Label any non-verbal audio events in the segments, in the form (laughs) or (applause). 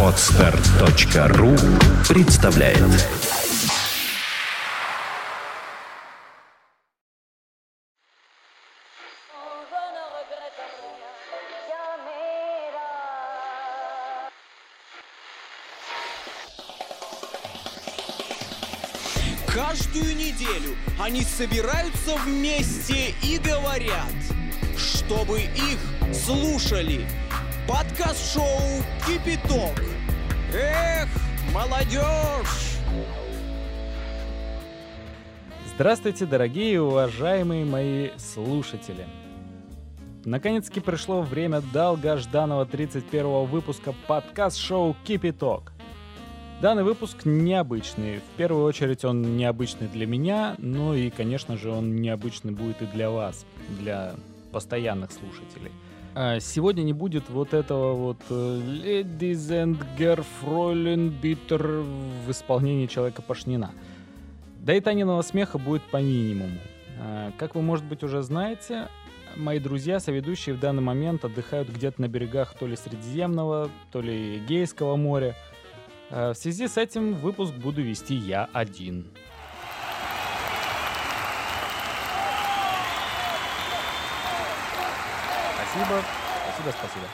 Отстар.ру представляет Каждую неделю они собираются вместе и говорят, чтобы их слушали. Подкаст-шоу «Кипяток». Эх, молодежь! Здравствуйте, дорогие и уважаемые мои слушатели! Наконец-таки пришло время долгожданного 31 выпуска подкаст-шоу «Кипяток». Данный выпуск необычный. В первую очередь он необычный для меня, но и, конечно же, он необычный будет и для вас, для постоянных слушателей. А сегодня не будет вот этого вот э, Ladies and Girlfriend Bitter в исполнении Человека Пашнина. Да и Таниного смеха будет по минимуму. А, как вы, может быть, уже знаете, мои друзья, соведущие в данный момент отдыхают где-то на берегах то ли Средиземного, то ли Эгейского моря – Э, в связи с этим выпуск буду вести я один. Спасибо, спасибо, спасибо.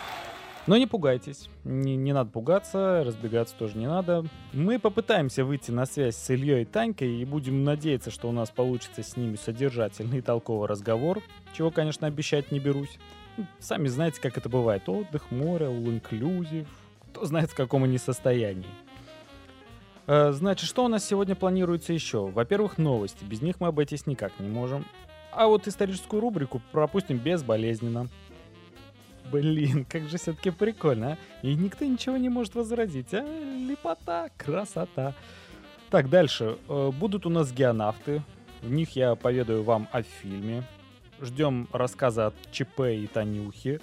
Но не пугайтесь, не, не надо пугаться, разбегаться тоже не надо. Мы попытаемся выйти на связь с Ильей и Танькой и будем надеяться, что у нас получится с ними содержательный и толковый разговор, чего, конечно, обещать не берусь. Ну, сами знаете, как это бывает. Отдых, море, all-inclusive, кто знает, в каком они состоянии. Э, значит, что у нас сегодня планируется еще? Во-первых, новости. Без них мы обойтись никак не можем. А вот историческую рубрику пропустим безболезненно. Блин, как же все-таки прикольно, а? И никто ничего не может возразить, а? Лепота, красота. Так, дальше. Э, будут у нас геонавты. В них я поведаю вам о фильме. Ждем рассказа от ЧП и Танюхи.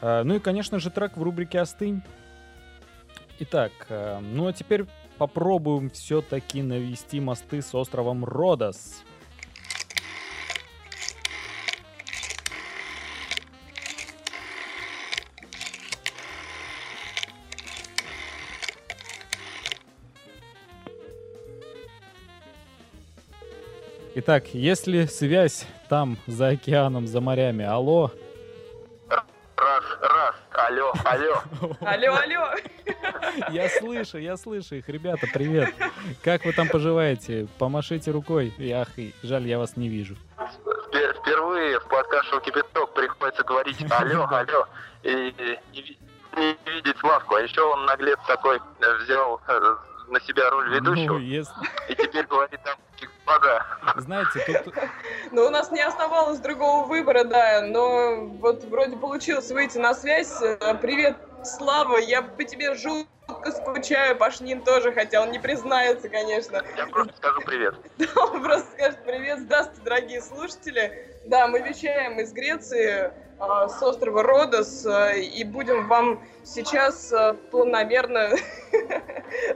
Э, ну и, конечно же, трек в рубрике «Остынь». Итак, ну а теперь попробуем все-таки навести мосты с островом Родос. Итак, если связь там, за океаном, за морями, алло. Раз, раз, алло, алло. Алло, алло. Я слышу, я слышу их. Ребята, привет. Как вы там поживаете? Помашите рукой. Ах, жаль, я вас не вижу. Впервые в подкаст «Кипяток» приходится говорить «алло, (laughs) алло» и не, видеть Славку. А еще он наглец такой взял э, на себя роль ведущего. Ну, если... И теперь говорит там господа. Знаете, тут... Ну, у нас не оставалось другого выбора, да, но вот вроде получилось выйти на связь. Привет, Слава, я по тебе жутко скучаю, Пашнин тоже хотел, он не признается, конечно. Я просто скажу привет. (laughs) Да, он просто скажет привет. Здравствуйте, дорогие слушатели. Да, мы вещаем из Греции, а, с острова Родос, а, и будем вам сейчас планомерно (laughs)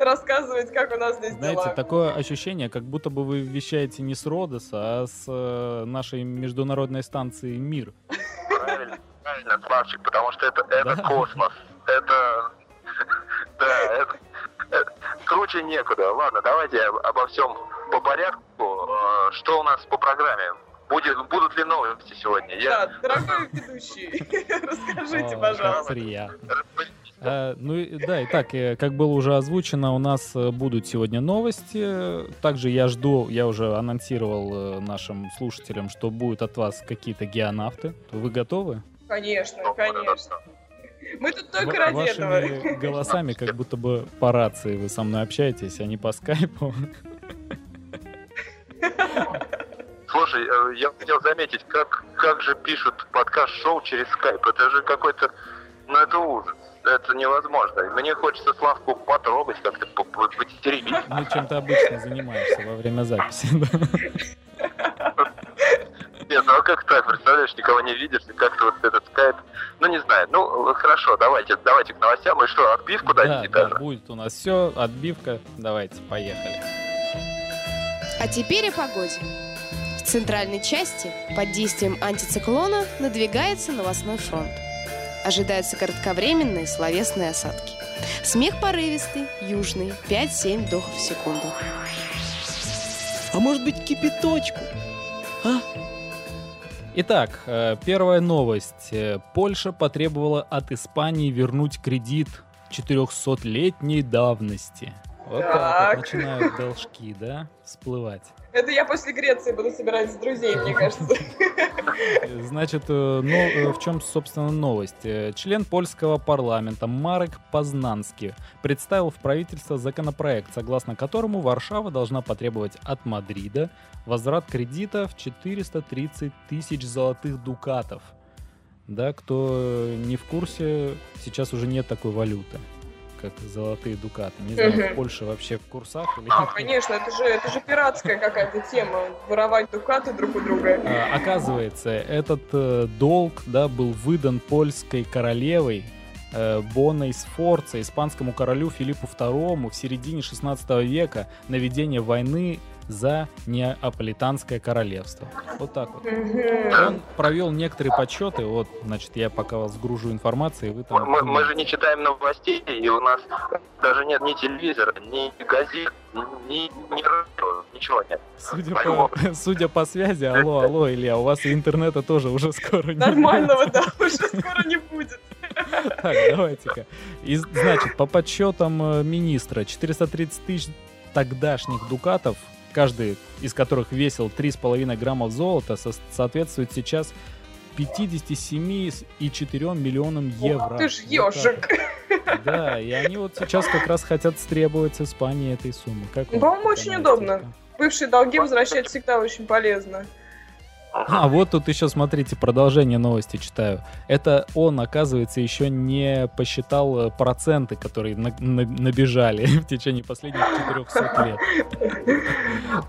рассказывать, как у нас здесь Знаете, дела. такое ощущение, как будто бы вы вещаете не с Родоса, а с нашей международной станции «Мир». Правильно, правильно, Славчик, потому что это, это да? космос это... (laughs) Да, это... Круче некуда. Ладно, давайте обо всем по порядку. А, что у нас по программе? Будет, будут ли новости сегодня? Я... Да, дорогой ведущий, (laughs) расскажите, пожалуйста. А, ну да, и так, э, как было уже озвучено, у нас э, будут сегодня новости. Также я жду, я уже анонсировал э, нашим слушателям, что будут от вас какие-то геонавты. Вы готовы? Конечно, ну, конечно. Мы тут только ради этого. голосами, как будто бы по рации вы со мной общаетесь, а не по скайпу. (laughs) Слушай, э, я хотел заметить, как, как же пишут подкаст-шоу через скайп. Это же какой-то... Ну, это ужас. Это невозможно. Мне хочется Славку потрогать, как-то потеребить. Ну, чем ты обычно занимаешься во время записи? Нет, ну а как так, представляешь, никого не видишь, и как-то вот этот скайп, ну не знаю, ну хорошо, давайте, давайте к новостям, и что, отбивку да, дадите да, даже? будет у нас все, отбивка, давайте, поехали. А теперь о погоде. В центральной части под действием антициклона надвигается новостной фронт. Ожидаются кратковременные словесные осадки. Смех порывистый, южный, 5-7 вдохов в секунду. А может быть кипяточку? А? Итак, э, первая новость. Э, Польша потребовала от Испании вернуть кредит 400-летней давности. Вот так. Так. вот начинают (laughs) должки, да, всплывать. Это я после Греции буду собирать с друзей, мне кажется. (laughs) Значит, ну, в чем, собственно, новость? Э, Член польского парламента Марек Познанский представил в правительство законопроект, согласно которому Варшава должна потребовать от Мадрида возврат кредита в 430 тысяч золотых дукатов. Да, кто не в курсе, сейчас уже нет такой валюты, как золотые дукаты. Не знаю, в Мгм. Польше вообще в курсах или А, конечно, это же, это же пиратская какая-то тема. Воровать дукаты друг у друга. А, Оказывается, этот э, долг да, был выдан польской королевой э, Боной Сфорца, испанскому королю Филиппу II в середине 16 века на ведение войны за Неаполитанское королевство. Вот так вот. Он провел некоторые подсчеты, вот, значит, я пока вас гружу информацией, вы там... Мы, мы же не читаем новостей, и у нас даже нет ни телевизора, ни газет, ни, ни радио, ничего нет. Судя по, (laughs) судя по связи, алло, алло, Илья, у вас и интернета тоже уже скоро не Нормального, да, уже скоро не будет. (laughs) Так, давайте-ка. И, значит, по подсчетам э, министра, 430 тысяч тогдашних дукатов, каждый из которых весил 3,5 граммов золота, со- соответствует сейчас 57,4 миллионам евро. Ух ты ж ежик. вот. Да, и они вот сейчас как раз хотят стребовать с Испании этой суммы. Как вам По-моему, очень удобно. Бывшие долги возвращать всегда очень полезно. А, вот тут еще, смотрите, продолжение новости читаю. Это он, оказывается, еще не посчитал э, проценты, которые на- на- набежали (laughs) в течение последних 400 лет.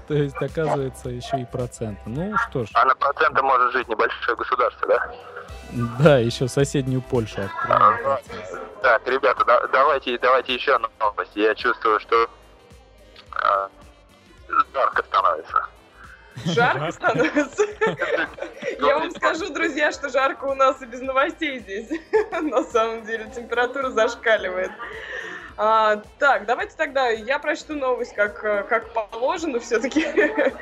То есть, оказывается, еще и проценты. Ну что ж, А на проценты может жить небольшое государство, да? да, еще соседнюю Польшу откроем. Так, ребята, да- давайте, давайте еще одну новость. Я чувствую, что а, жарко становится. Жарко становится. (laughs) Я вам скажу, друзья, что жарко у нас и без новостей здесь. (laughs) На самом деле температура зашкаливает. А, так, давайте тогда я прочту новость, как, как положено все-таки. (laughs)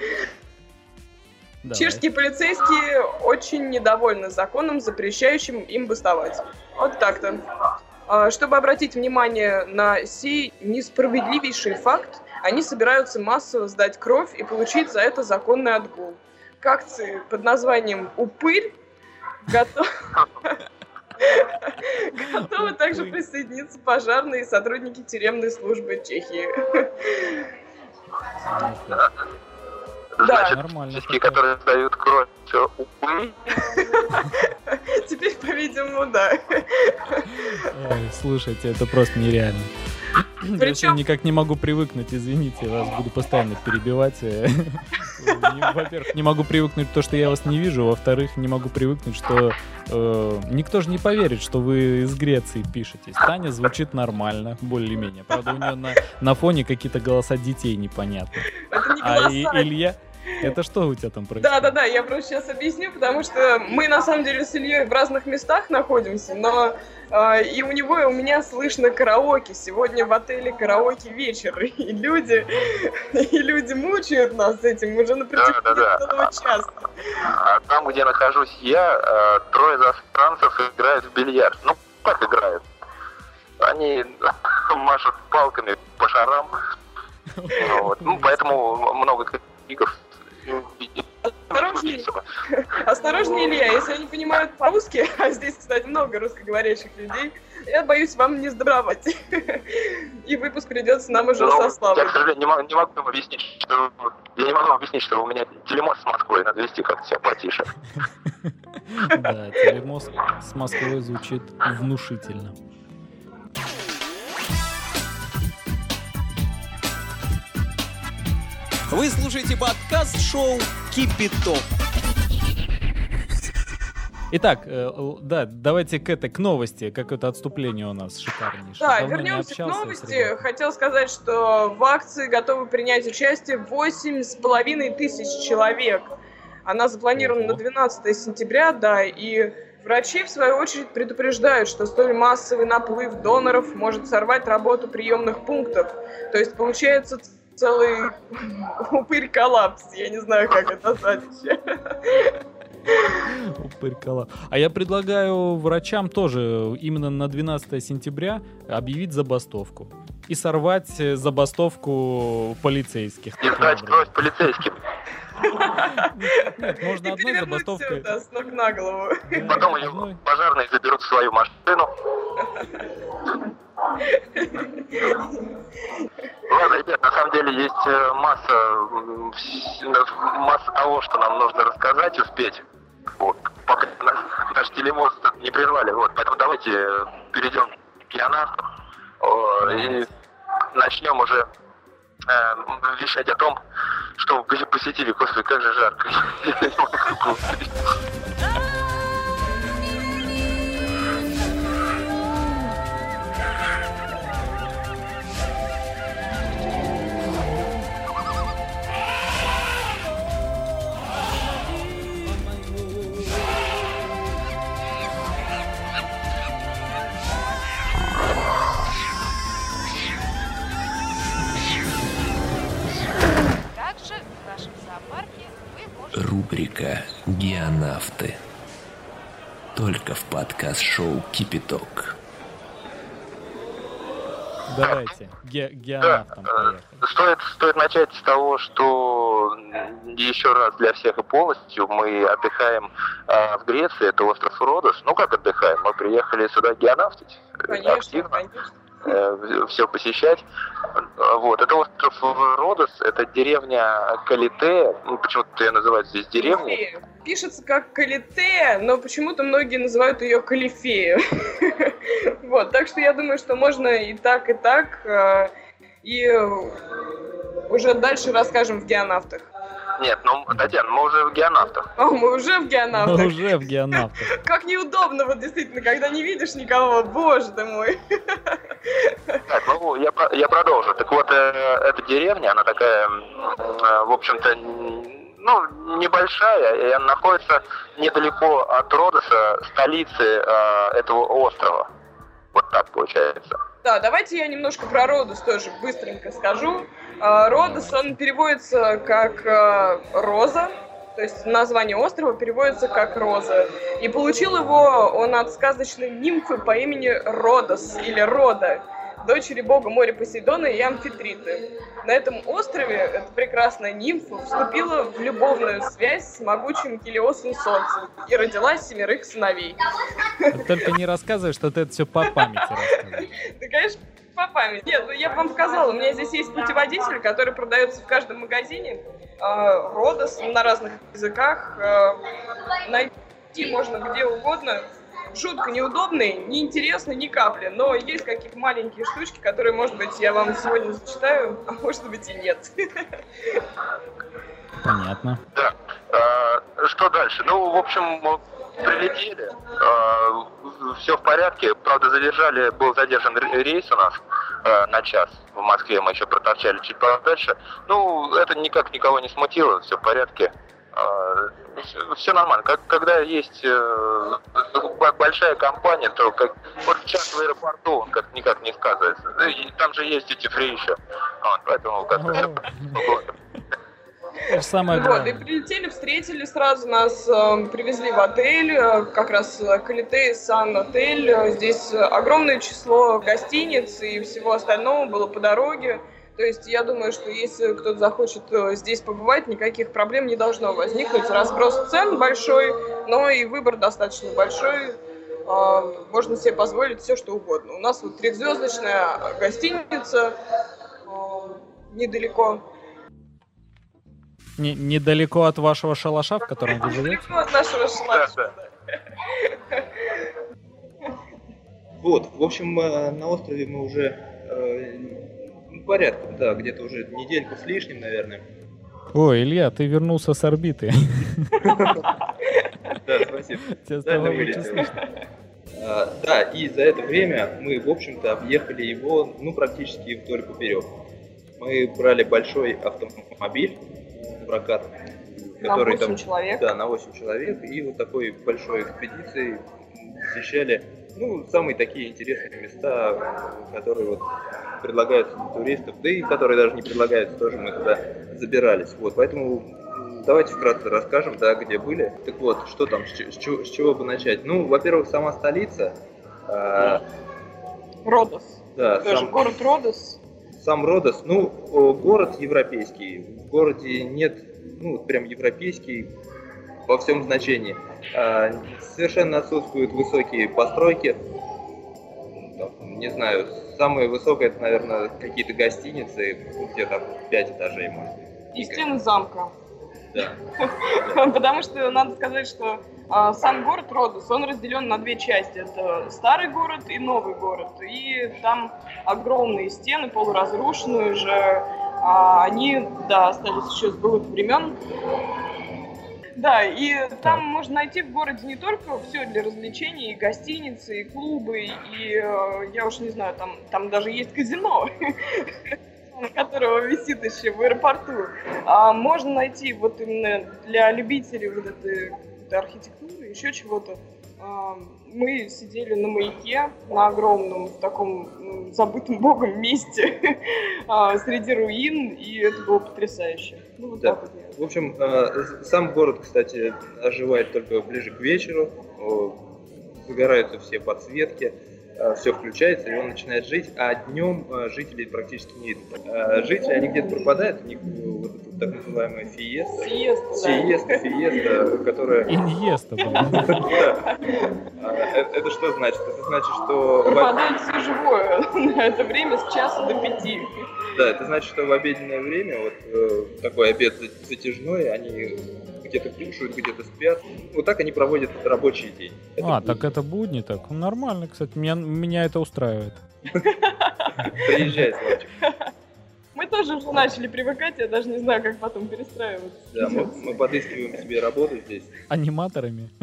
Давай. Чешские полицейские очень недовольны законом, запрещающим им бастовать. Вот так-то. А, Чтобы обратить внимание на сей несправедливейший факт, они собираются массово сдать кровь и получить за это законный отгул. К акции под названием «Упырь» готов- готовы также присоединиться пожарные и сотрудники тюремной службы Чехии. Да. Значит, Нормально такое. которые сдают кровь, все, увы, Теперь, по-видимому, да. Ой, слушайте, это просто нереально. Я Причем- всё никак не могу привыкнуть, извините, я вас буду постоянно перебивать. э. Во-первых, не могу привыкнуть то, что я вас не вижу, во-вторых, не могу привыкнуть, что э, никто же не поверит, что вы из Греции пишетесь. Таня звучит нормально, более-менее. Правда, у нее на, на фоне какие-то голоса детей непонятны. Это не А и- голоса. Илья, это что у тебя там происходит? Да, да, да, я просто сейчас объясню, потому что мы на самом деле с Ильей в разных местах находимся, но э, и у него, и у меня слышно караоке. Сегодня в отеле караоке вечер, (laughs) и люди, и люди мучают нас этим уже на протяжении Да-да-да. целого часа. А там, где нахожусь я, э, трое иностранцев играют в бильярд. Ну, как играют? Они (laughs) машут палками по шарам. (laughs) Вот. Ну, поэтому много криков. Осторожней. (laughs) Осторожнее, Илья, если они понимают по-русски, (laughs) а здесь, кстати, много русскоговорящих людей, я боюсь вам не сдобровать. (laughs) И выпуск придется нам уже Ну, со я, к Славой. сожалению, не могу, не могу вам объяснить, что... Я не могу вам объяснить, что у меня телемост с Москвой, надо вести как-то себя потише. Да, телемост с Москвой звучит внушительно. Вы слушаете подкаст-шоу «Кипяток». Итак, э, да, давайте к этой, к новости, какое-то отступление у нас шикарнейшее. Да, Давно не вернемся к общался новости. Хотел сказать, что в акции готовы принять участие 8,5 тысяч человек. Она запланирована Ого. на 12 сентября, да, и Врачи, в свою очередь, предупреждают, что столь массовый наплыв доноров может сорвать работу приемных пунктов. То есть получается целый упырь-коллапс. Я не знаю, как это назвать еще. Упырь-коллапс. А я предлагаю врачам тоже именно на 12 сентября объявить забастовку. И сорвать забастовку полицейских. И сдать кровь полицейским. Нет, можно И одной перевернуть забастовкой. да, с ног на голову. Да, Потом одной. пожарные заберут свою машину. Ладно, ребят, на самом деле есть э, масса, вс- масса того, что нам нужно рассказать, успеть. Вот, пока нас, наш телемост не прервали. Вот, поэтому давайте э, перейдем к Ионавту о, и начнем уже э, вещать о том, что посетили. Господи, как же жарко. (laughs) Рубрика «Геонавты». Только в подкаст-шоу «Кипяток». Давайте, ге- Да, геонавтам э, поехали. стоит, стоит начать с того, что еще раз для всех и полностью мы отдыхаем а, в Греции, это остров Родос. Ну как отдыхаем? Мы приехали сюда геонавтить, э, Конечно, активно, конечно. Все посещать. Вот, это остров Родос, это деревня Калите, ну почему-то ее называют здесь деревней. Пишется как Калитея, но почему-то многие называют ее Калифея. (laughs) Вот, так что я думаю, что можно и так, и так. э, И уже дальше расскажем в геонавтах. Нет, ну, Татьяна, мы уже в геонавтах. А мы уже в Мы геонавтах. уже в геонавтах. (laughs) Как неудобно, вот действительно, когда не видишь никого, боже ты мой. Так, ну, я, про- я продолжу. Так вот, э, эта деревня, она такая, э, в общем-то, ну, небольшая, и она находится недалеко от Родоса, столицы э, этого острова. Вот так получается. Да, давайте я немножко про Родос тоже быстренько скажу. А, Родос, он переводится как а, роза, то есть название острова переводится как роза. И получил его он от сказочной нимфы по имени Родос или Рода, дочери бога моря Посейдона и Амфитриты. На этом острове эта прекрасная нимфа вступила в любовную связь с могучим Килиосом Солнцем и родила семерых сыновей. Только не рассказывай, что ты это все по памяти рассказываешь. (laughs) Да, конечно, по памяти. Нет, ну я бы вам показала. У меня здесь есть путеводитель, который продается в каждом магазине. Э, Родос на разных языках. Э, найти можно где угодно. Жутко неудобный, неинтересный ни капли. Но есть какие-то маленькие штучки, которые, может быть, я вам сегодня зачитаю, а может быть и нет. Понятно. Да. А, что дальше? Ну, в общем, прилетели, все в порядке. Правда, задержали, был задержан ре- рейс у нас а, на час в Москве, мы еще проторчали чуть подальше. Ну, это никак никого не смутило, все в порядке. все, нормально. Как, когда есть э, большая компания, то как вот час в аэропорту он как никак не сказывается. И там же есть эти фри еще. Вот, поэтому как-то спокойно. Это самое Вот, и прилетели, встретили сразу нас, э, привезли в отель, э, как раз э, Калитей Сан отель. Э, Здесь огромное число гостиниц и всего остального было по дороге. То есть я думаю, что если кто-то захочет э, здесь побывать, никаких проблем не должно возникнуть. Разброс цен большой, но и выбор достаточно большой. Можно себе позволить все, что угодно. У нас вот трехзвездочная гостиница недалеко Не- недалеко от вашего шалаша, в котором вы живете. Далеко от нашего шлака. Да, Вот, в общем, э, на острове мы уже э, ну, порядком, да, где-то уже недельку с лишним, наверное. Ой, Илья, ты вернулся с орбиты. (laughs) Да, спасибо. Тебя Да, стало лучше слышно. А, Да, и за это время мы, в общем-то, объехали его, ну, практически вдоль поперек. Мы брали большой автомобиль прокат. который 8 там, человек. да, на 8 человек, и вот такой большой экспедицией посещали, ну, самые такие интересные места, которые вот предлагаются для туристов, да и которые даже не предлагаются, тоже мы туда забирались. Вот, поэтому давайте вкратце расскажем, да, где были. Так вот, что там, с, с чего, с чего бы начать? Ну, во-первых, сама столица, а, Родос. да, Тоже сам, город Родос. Сам Родос, ну, город европейский. В городе нет, ну, прям европейский во всем значении. А, совершенно отсутствуют высокие постройки. Не знаю, самое высокое, это, наверное, какие-то гостиницы, где там 5 этажей, может быть. И стены замка. Да. (laughs) Потому что надо сказать, что сам город Родос, он разделен на две части. Это старый город и новый город. И там огромные стены, полуразрушенные уже. А, они, да, остались еще с былых времен. Да, и там можно найти в городе не только все для развлечений, и гостиницы, и клубы, и э, я уж не знаю, там, там даже есть казино, (laughs) которого висит еще в аэропорту. А можно найти вот именно для любителей вот этой какой-то архитектуры, еще чего-то. А, Мы сидели на маяке, на огромном, в таком м, забытом богом месте, (laughs) а, среди руин, и это было потрясающе. Ну, вот Да. так вот. В общем, э, сам город, кстати, оживает только ближе к вечеру. Загораются все подсветки, все включается, и он начинает жить, а днем э, жителей практически не видно. Э, Жители, они где-то пропадают, у них э, вот эта так называемая фиеста, Сиеста, да. фиеста, которая... Иньеста. (laughs) А, э, Это что значит? Это значит, что... Пропадает все живое (laughs) на это время с часа до пяти. Да, это значит, что в обеденное время, вот э, такой обед за- затяжной, они где-то кушают, где-то спят. Вот так они проводят рабочий день. Это А, так это будни, так ну, нормально, кстати, меня, меня это устраивает. (laughs) Приезжай, Славчик. (laughs) Мы тоже уже начали привыкать, я даже не знаю, как потом перестраиваться. Да, мы, мы подыскиваем себе работу здесь. Аниматорами. (laughs)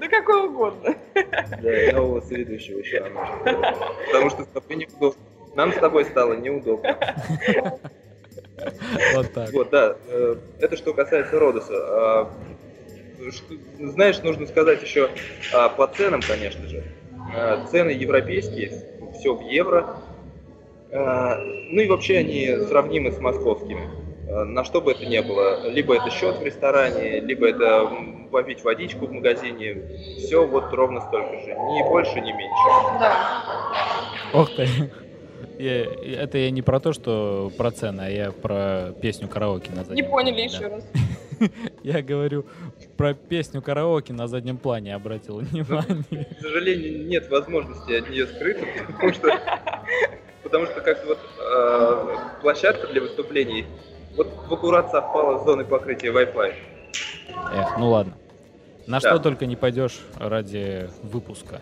Да какой угодно. Да, и нового соведущего еще нам нужно. Потому что с тобой неудобно. Нам с тобой стало неудобно. (laughs) Вот так. Вот, да. э, Это что касается Родоса. А, Знаешь, нужно сказать еще а, по ценам, конечно же. А, Цены европейские, все в евро. Ну и вообще они сравнимы с московскими. На что бы это ни было. Либо это счет в ресторане, либо это попить водичку в магазине. Все вот ровно столько же. Ни больше, ни меньше. Да. Ох ты. Я- это я не про то, что про цены, а я про песню караоке на заднем Не поняли плане, еще да. раз. (laughs) Я говорю про песню караоке на заднем плане, обратил внимание. К сожалению, нет возможности от нее скрыться, потому что, потому что как-то вот э, площадка для выступлений вот в аккурат совпала с зоной покрытия Wi-Fi. Эх, ну ладно. На Да. что только не пойдешь ради выпуска.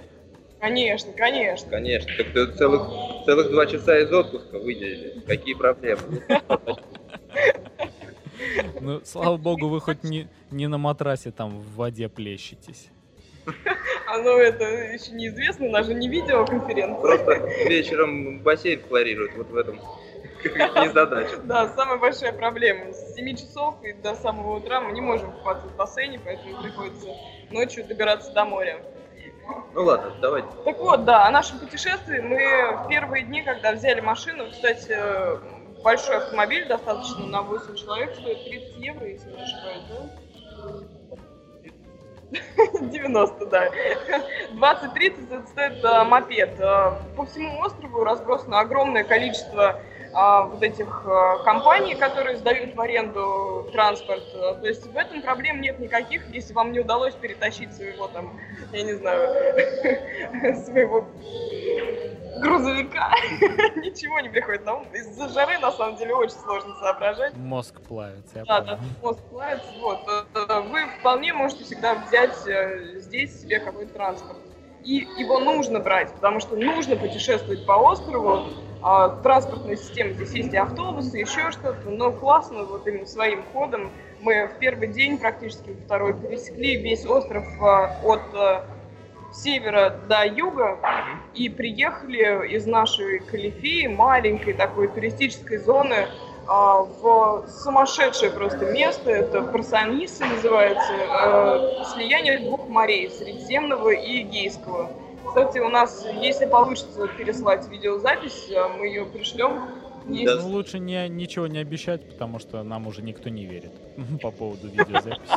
Конечно, конечно. Конечно, так ты целых, целых два часа из отпуска выделили. Какие проблемы? Ну, слава богу, вы хоть не, не на матрасе там в воде плещетесь. А ну это еще неизвестно, у нас же не видеоконференция. Просто вечером бассейн хлорируют, вот в этом (laughs) незадача. Да, самая большая проблема. С 7 часов и до самого утра мы не можем купаться в бассейне, поэтому приходится ночью добираться до моря. Ну ладно, давайте. Так вот, да, о нашем путешествии мы в первые дни, когда взяли машину, кстати, большой автомобиль достаточно на 8 человек, стоит 30 евро, если не ошибаюсь, да? 90, да. 20-30 это стоит э, мопед. Э, По всему острову разбросано огромное количество вот этих э, компаний, которые сдают в аренду транспорт. Э, То есть в этом проблем нет никаких, если вам не удалось перетащить своего там, я не знаю, (laughs) своего грузовика. (laughs) Ничего не приходит на ум. Из-за жары, на самом деле, очень сложно соображать. Мозг плавится, я Да, да, мозг плавится. Вот. э, Вы вполне можете всегда взять здесь себе какой-то транспорт. И его нужно брать, потому что нужно путешествовать по острову. А, Транспортная система, здесь есть и автобусы, еще что-то, но классно вот именно своим ходом. Мы в первый день, практически во второй, пересекли весь остров а, от а, севера до юга и приехали из нашей Калифии, маленькой такой туристической зоны, а, в сумасшедшее просто место. Это Парсаниса называется. Э, слияние двух морей, Средиземного и Эгейского. Кстати, у нас, если получится переслать видеозапись, э, мы ее пришлем. Есть... Ну, лучше не, ничего не обещать, потому что нам уже никто не верит (laughs) по поводу видеозаписи.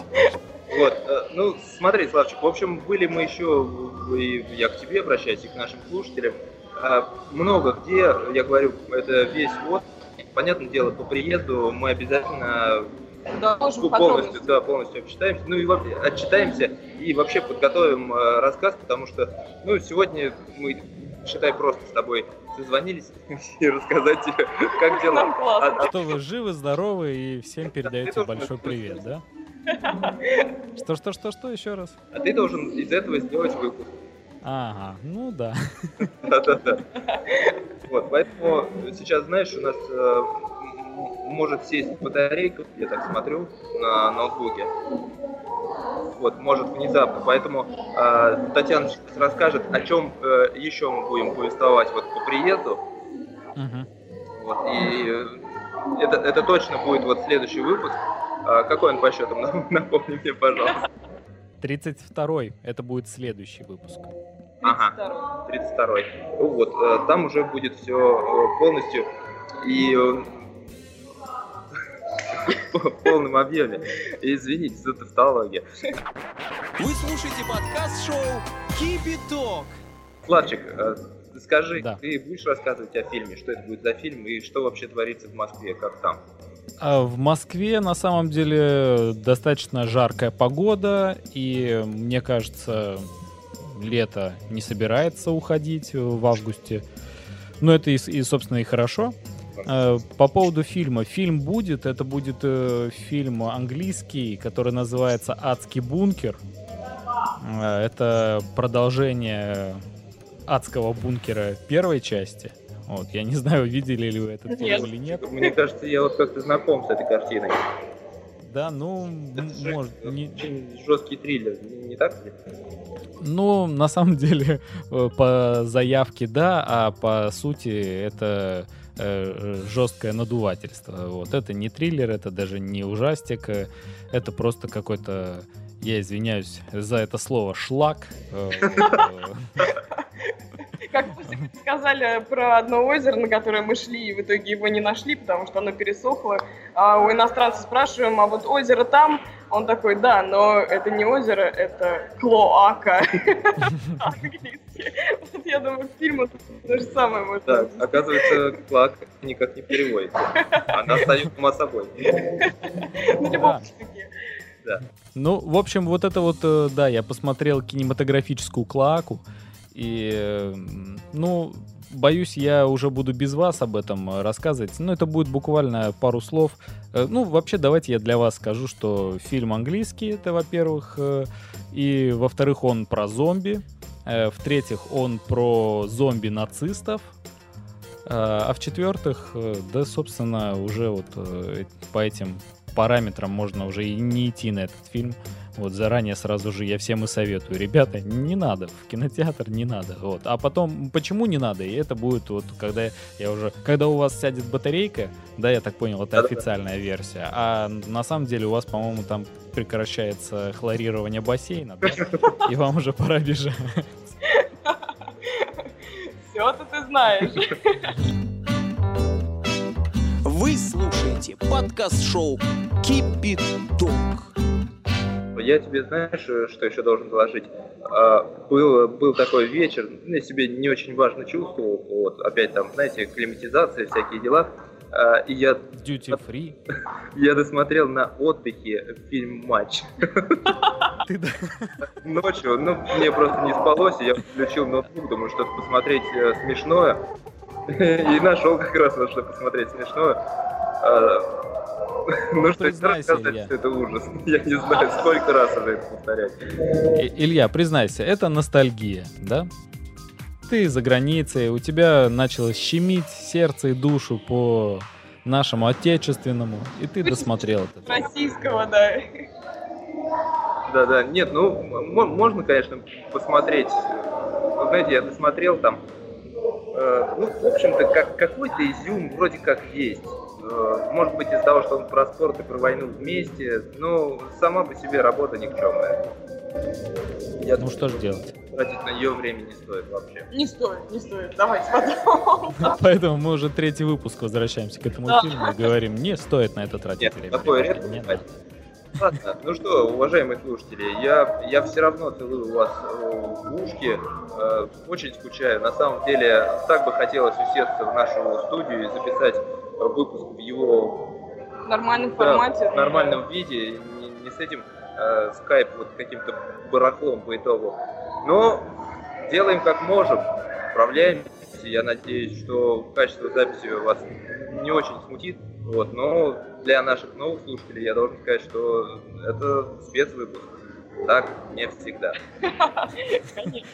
Вот, э, ну, смотри, Славчик, в общем, были мы еще, и я к тебе обращаюсь, и к нашим слушателям, а, много где, я говорю, это весь вот, понятное дело, по приезду мы обязательно да, полностью, да, полностью обчитаемся, ну и отчитаемся и вообще подготовим э, рассказ, потому что, ну, сегодня мы, считай, просто с тобой созвонились (laughs) и рассказать тебе, как дела. А, а, что вы живы, здоровы и всем передаете большой привет, да? Что, что, что, что еще раз? А ты должен из этого сделать выпуск. Ага, ну да. Да-да-да. Вот, поэтому сейчас, знаешь, у нас э, может сесть батарейка, я так смотрю, на ноутбуке. Вот, может внезапно. Поэтому э, Татьяна сейчас расскажет, о чем э, еще мы будем повествовать вот по приезду. Угу. Вот, и это, это точно будет вот следующий выпуск. А какой он по счетам? (laughs) Напомни мне, пожалуйста. 32-й. Это будет следующий выпуск. Ага, 32-й. Вот, э, там уже будет все э, полностью и э, в полном объеме. Извините за тавтологию. Вы слушаете подкаст-шоу Кипяток. Славчик, скажи, да. ты будешь рассказывать о фильме, что это будет за фильм и что вообще творится в Москве, как там? А в Москве на самом деле достаточно жаркая погода, и мне кажется, лето не собирается уходить в августе. Но это и, и собственно, и хорошо. А, по поводу фильма. Фильм будет, это будет э, фильм английский, который называется «Адский бункер». А, это продолжение «Адского бункера» первой части – вот, я не знаю, видели ли вы этот фильм или нет. Мне кажется, я вот как-то знаком с этой картиной. Да, ну, это может... Не... Жесткий триллер, не, не так ли? Ну, на самом деле, (laughs) э, по заявке да, а по сути это э, жесткое надувательство. Вот это не триллер, это даже не ужастик, э, это просто какой-то, я извиняюсь за это слово, шлак. (laughs) Как вы сказали про одно озеро, на которое мы шли, и в итоге его не нашли, потому что оно пересохло. А у иностранца спрашиваем, а вот озеро там? Он такой, да, но это не озеро, это клоака. (laughs) Английский. Вот я думаю, фильм то же самое может Так, оказывается, клоака никак не переводится. Она остается сама собой. Ну, любом да. Ну, в общем, вот это вот, э, да, я посмотрел кинематографическую клоаку. И, ну, боюсь, я уже буду без вас об этом рассказывать. Но это будет буквально пару слов. Э, ну, вообще, давайте я для вас скажу, что фильм английский, это, во-первых. Э, и, во-вторых, он про зомби. Э, в-третьих, он про зомби-нацистов. А в-четвертых, да, собственно, уже вот по этим параметрам можно уже и не идти на этот фильм. Вот заранее сразу же я всем и советую. Ребята, не надо, в кинотеатр не надо. Вот. А потом, почему не надо? И это будет вот, когда я уже, когда у вас сядет батарейка, да, я так понял, это официальная версия. А на самом деле у вас, по-моему, там прекращается хлорирование бассейна, да? И вам уже пора бежать. Все-то ты знаешь. Вы слушаете подкаст-шоу «Кипяток». Я тебе, знаешь, э, что еще должен доложить? А, был, был такой вечер, я себе не очень важно чувствовал, вот, опять там, знаете, климатизация, всякие дела. А, и я... Duty free. (laughs) Я досмотрел на отдыхе фильм «Матч». Ночью, ну, мне просто не спалось, и я включил ноутбук, думаю, что-то посмотреть э, смешное. (laughs) И нашел как раз, что посмотреть смешное. А, ну что признайся, Илья. это ужас. Я не знаю, сколько раз уже это повторять. Илья, признайся, это ностальгия, да? Ты за границей, у тебя начало щемить сердце и душу по нашему отечественному, и ты досмотрел это. Российского, да. Да, да, нет, ну, можно, конечно, посмотреть. Вы знаете, я досмотрел там, э, ну, в общем-то, как, какой-то изюм вроде как есть Может быть из-за того, что он про спорт и про войну вместе, но сама по себе работа никчемная. Я Ну что ж делать? тратить на нее время не стоит вообще. Не стоит, не стоит. Давайте потом. (laughs) Поэтому мы уже третий выпуск возвращаемся к этому Да. фильму и говорим, не стоит на это тратить Нет, время. такое редко не. Ладно, ну что, уважаемые слушатели, я, я все равно целую вас э, в ушки, э, очень скучаю. На самом деле, так бы хотелось усесться в нашу студию и записать э, выпуск в его нормальном да, формате. в нормальном виде, не, не с этим э, скайп вот каким-то барахлом по итогу. Но делаем как можем, справляемся. Я надеюсь, что качество записи вас не очень смутит. Вот, но для наших новых слушателей я должен сказать, что это спецвыпуск. Так не всегда. (laughs) Конечно.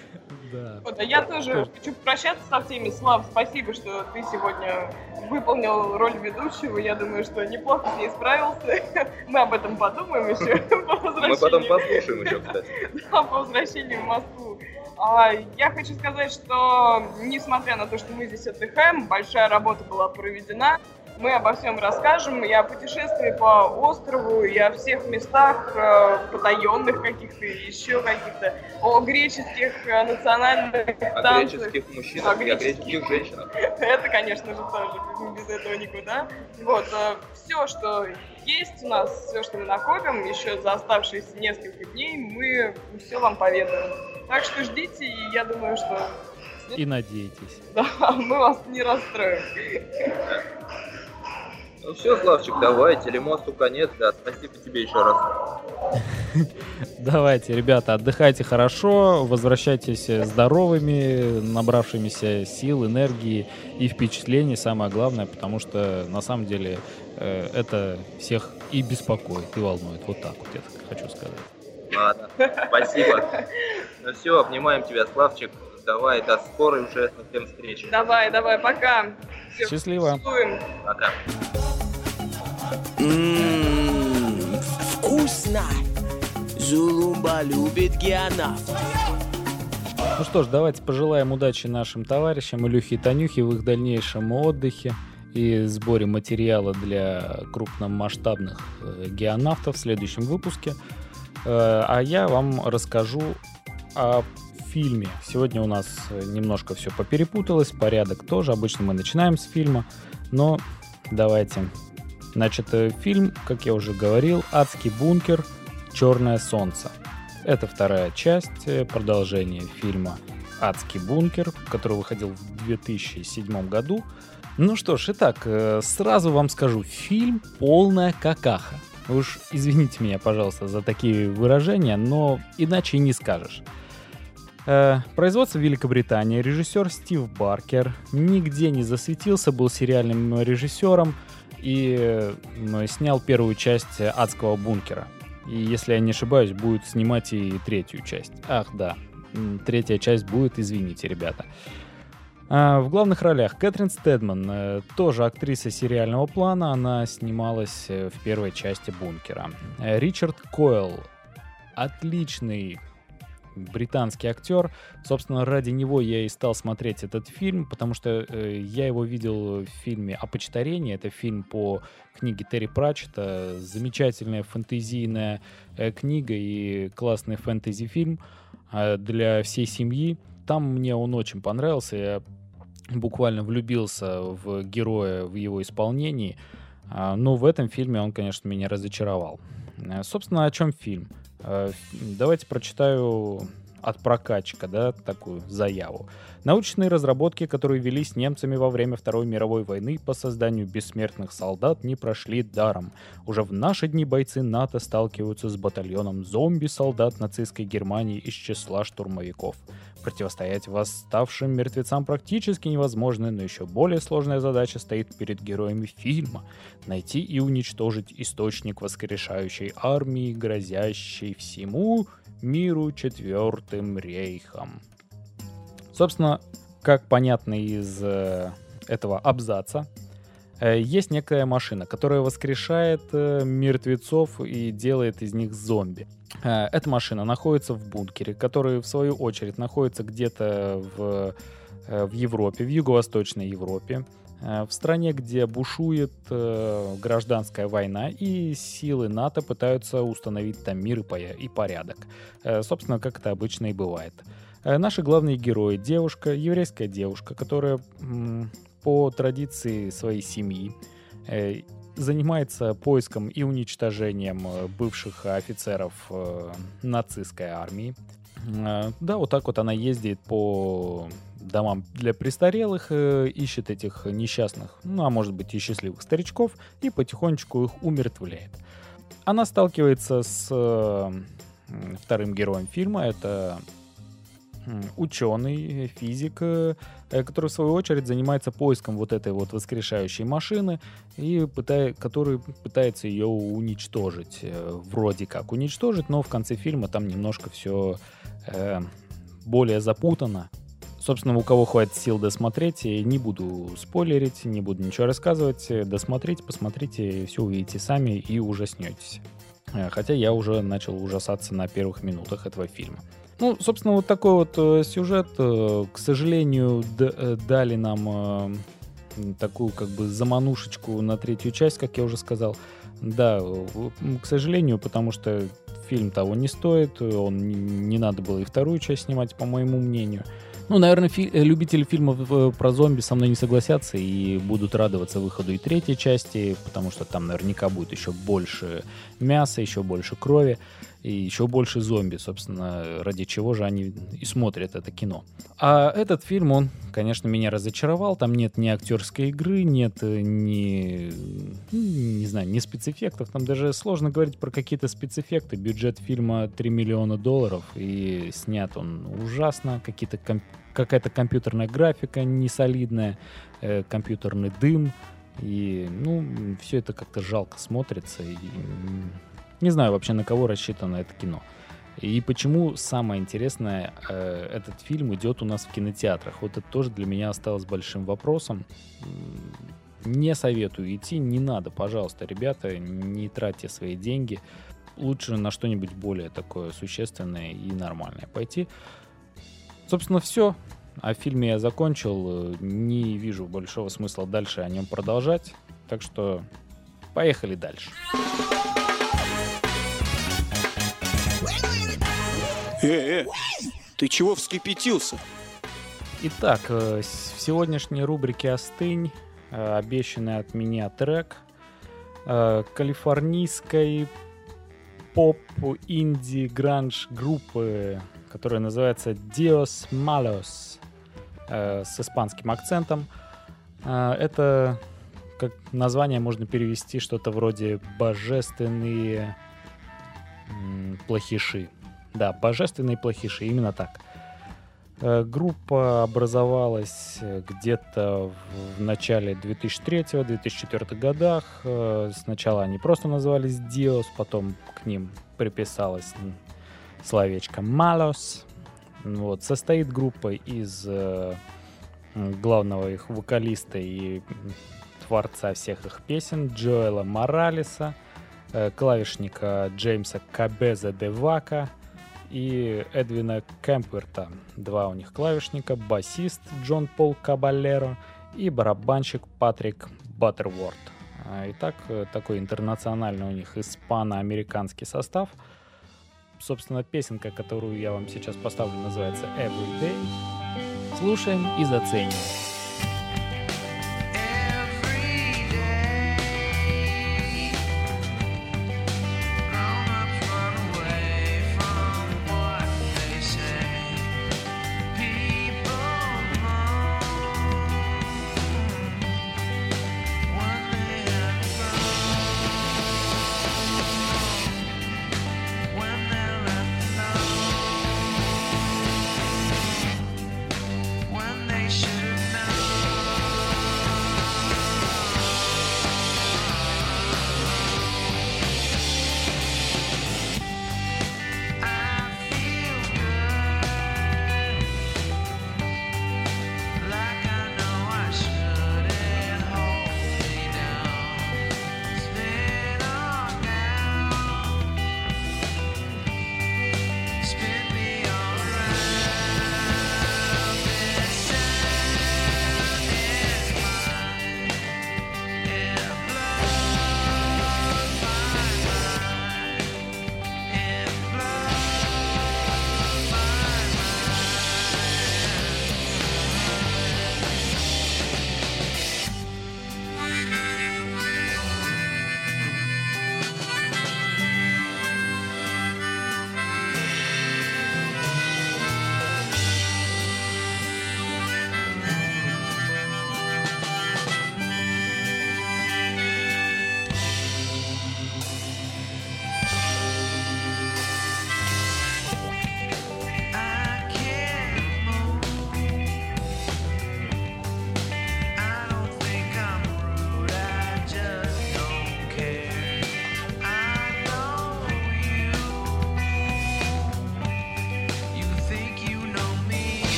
Да. Вот, а я тоже хочу попрощаться со всеми. Слав, спасибо, что ты сегодня выполнил роль ведущего. Я думаю, что неплохо с ней справился. (laughs) Мы об этом подумаем еще (laughs) по Мы потом возвращению. послушаем еще, кстати. Да, (laughs) по возвращению в Москву. А, Я хочу сказать, что несмотря на то, что мы здесь отдыхаем, большая работа была проведена. Мы обо всем расскажем. И о путешествии по острову, и о всех местах э, потаенных каких-то, еще каких-то, о греческих э, национальных О танцах. греческих мужчинах О и о греческих. греческих женщинах. (laughs) Это, конечно же, тоже без этого никуда. Вот, все, что есть у нас, все, что мы накопим, еще за оставшиеся несколько дней, мы все вам поведаем. Так что ждите, и я думаю, что И надейтесь. (laughs) да, мы вас не расстроим. (laughs) Ну все, Славчик, давай, телемосту конец, да, спасибо тебе еще раз. (laughs) Давайте, ребята, отдыхайте хорошо, возвращайтесь здоровыми, набравшимися сил, энергии и впечатлений, самое главное, потому что на самом деле э, это всех и беспокоит, и волнует. Вот так вот я так хочу сказать. Ладно, спасибо. Ну все, обнимаем тебя, Славчик. Давай, до скорой уже совсем встречи. Давай, давай, пока. Всех Счастливо. целуем. Пока. Ммм, вкусно! Зулумба любит геонавт. Ну что ж, давайте пожелаем удачи нашим товарищам Илюхе и Танюхе в их дальнейшем отдыхе и сборе материала для крупномасштабных э, геонавтов в следующем выпуске. Э, а я вам расскажу о фильме. Сегодня у нас э, немножко все поперепуталось, порядок тоже. Обычно мы начинаем с фильма, но давайте. Значит, э, фильм, как я уже говорил, «Адский бункер. Черное солнце». Это вторая часть, э, продолжение фильма «Адский бункер», который выходил в 2007 году. Ну что ж, итак, сразу вам скажу, фильм полная какаха. Уж извините меня, пожалуйста, за такие выражения, но иначе и не скажешь. Э, производство Великобритании, режиссер Стив Баркер нигде не засветился, был сериальным режиссером и э, снял первую часть э, «Адского бункера». И если я не ошибаюсь, будет снимать и третью часть. Ах, да, третья часть будет, извините, ребята. А, В главных ролях Кэтрин Стедман, э, тоже актриса сериального плана, она снималась э, в первой части «Бункера». Э, Ричард Койл, отличный британский актер. Собственно, ради него я и стал смотреть этот фильм, потому что э, я его видел в фильме «Опочтарение». Это фильм по книге Терри Пратчета. Замечательная фэнтезийная э, книга и классный фэнтези-фильм э, для всей семьи. Там мне он очень понравился. Я буквально влюбился в героя в его исполнении. А, Но в этом фильме он, конечно, меня разочаровал. Э, Собственно, о чем фильм? Ф- Давайте прочитаю от прокатчика, да, такую заяву. Научные разработки, которые велись немцами во время Второй мировой войны по созданию бессмертных солдат, не прошли даром. Уже в наши дни бойцы НАТО сталкиваются с батальоном зомби-солдат нацистской Германии из числа штурмовиков. Противостоять восставшим мертвецам практически невозможно, но еще более сложная задача стоит перед героями фильма — найти и уничтожить источник воскрешающей армии, грозящей всему миру четвертым рейхом. Собственно, как понятно из э, этого абзаца, э, есть некая машина, которая воскрешает э, мертвецов и делает из них зомби. Эта машина находится в бункере, который, в свою очередь, находится где-то в, в Европе, в юго-восточной Европе. Э, в стране, где бушует э, гражданская война, и силы НАТО пытаются установить там мир и порядок. Э, собственно, как это обычно и бывает. Наши главные герои — девушка, еврейская девушка, которая по традиции своей семьи занимается поиском и уничтожением бывших офицеров нацистской армии. Да, вот так вот она ездит по домам для престарелых, э, ищет этих несчастных, ну а может быть и счастливых старичков, и потихонечку их умертвляет. Она сталкивается с э, вторым героем фильма, это ученый, физик, э, который в свою очередь занимается поиском вот этой вот воскрешающей машины и пытая, который пытается ее уничтожить, э, вроде как уничтожить, но в конце фильма там немножко все э, более запутано. Собственно, у кого хватит сил досмотреть, не буду спойлерить, не буду ничего рассказывать. Досмотрите, посмотрите, все увидите сами и ужаснетесь. Э, хотя я уже начал ужасаться на первых минутах этого фильма. Ну, собственно, вот такой вот э, сюжет. Э, к сожалению, дали нам такую как бы заманушечку на третью часть, как я уже сказал. Да, к сожалению, потому что фильм того не стоит, он не надо было и вторую часть снимать, по моему мнению. Ну, наверное, фи- э, любители фильмов э, про зомби со мной не согласятся и будут радоваться выходу и третьей части, потому что там наверняка будет еще больше мяса, еще больше крови и еще больше зомби, собственно, ради чего же они и смотрят это кино. А этот фильм, он, конечно, меня разочаровал. Там нет ни актерской игры, нет э, ни, не знаю, ни спецэффектов. Там даже сложно говорить про какие-то спецэффекты. Бюджет фильма 3 миллиона долларов, и снят он ужасно. Какие-то комп- какая-то компьютерная графика несолидная, э, компьютерный дым. И, ну, все это как-то жалко смотрится. И, не знаю вообще, на кого рассчитано это кино. И почему самое интересное, э, этот фильм идет у нас в кинотеатрах. Вот это тоже для меня осталось большим вопросом. Не советую идти, не надо, пожалуйста, ребята, не тратьте свои деньги. Лучше на что-нибудь более такое существенное и нормальное пойти. Собственно, все. О фильме я закончил. Не вижу большого смысла дальше о нем продолжать. Так что поехали дальше. Э, э, ты чего вскипятился? Итак, э, в сегодняшней рубрике «Остынь» э, обещанный от меня трек калифорнийской поп-инди-гранж группы, которая называется Dios Malos с испанским акцентом. Это как название можно перевести что-то вроде «божественные плохиши». Да, божественные плохиши, именно так. Э, группа образовалась э, где-то в начале 2003-2004 годах. Э, сначала они просто назывались Dios, потом к ним приписалось словечко Malos. Вот. Состоит группа из главного их вокалиста и творца всех их песен Джоэла Моралеса, клавишника Джеймса Кабеза де Вака — и Эдвина Кэмперта. Два у них клавишника, басист Джон Пол Кабалеро и барабанщик Патрик Баттерворд. А, итак, э, такой интернациональный у них испано-американский состав. Собственно, песенка, которую я вам сейчас поставлю, называется Every Day. Слушаем и зацениваем.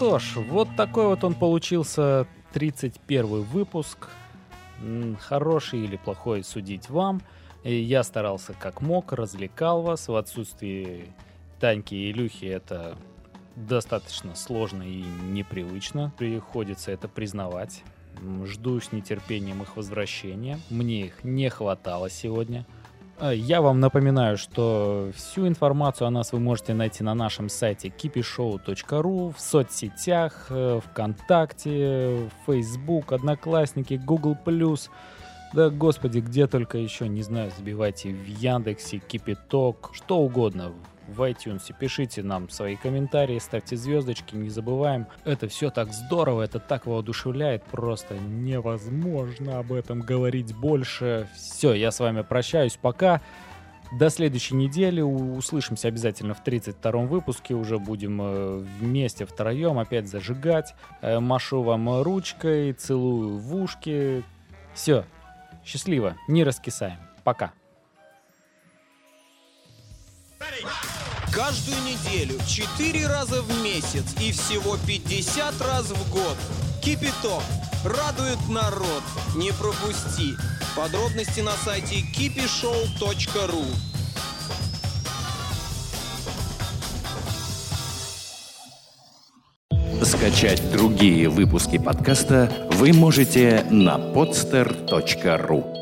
Что ж, вот такой вот он получился 31 выпуск. Хороший или плохой судить вам. Я старался как мог, развлекал вас. В отсутствии Таньки и Илюхи это достаточно сложно и непривычно. Приходится это признавать. Жду с нетерпением их возвращения. Мне их не хватало сегодня. А, Я вам напоминаю, что всю информацию о нас вы можете найти на нашем сайте kipishow.ru, в соцсетях, э, ВКонтакте, Facebook, Одноклассники, Google+. Да, господи, где только еще, не знаю, забивайте в Яндексе, Кипяток, что угодно, в iTunes. Пишите нам свои комментарии, ставьте звездочки, не забываем. Это все так здорово, это так воодушевляет, просто невозможно об этом говорить больше. Все, я с вами прощаюсь, пока. До следующей недели услышимся обязательно в 32-м выпуске. Уже будем э, вместе втроем опять зажигать. Э, Машу вам ручкой, целую в ушки. Все, счастливо, не раскисаем. Пока. Каждую неделю, 4 раза в месяц и всего 50 раз в год. Кипяток. Радует народ. Не пропусти. Подробности на сайте kipishow.ru Скачать другие выпуски подкаста вы можете на podster.ru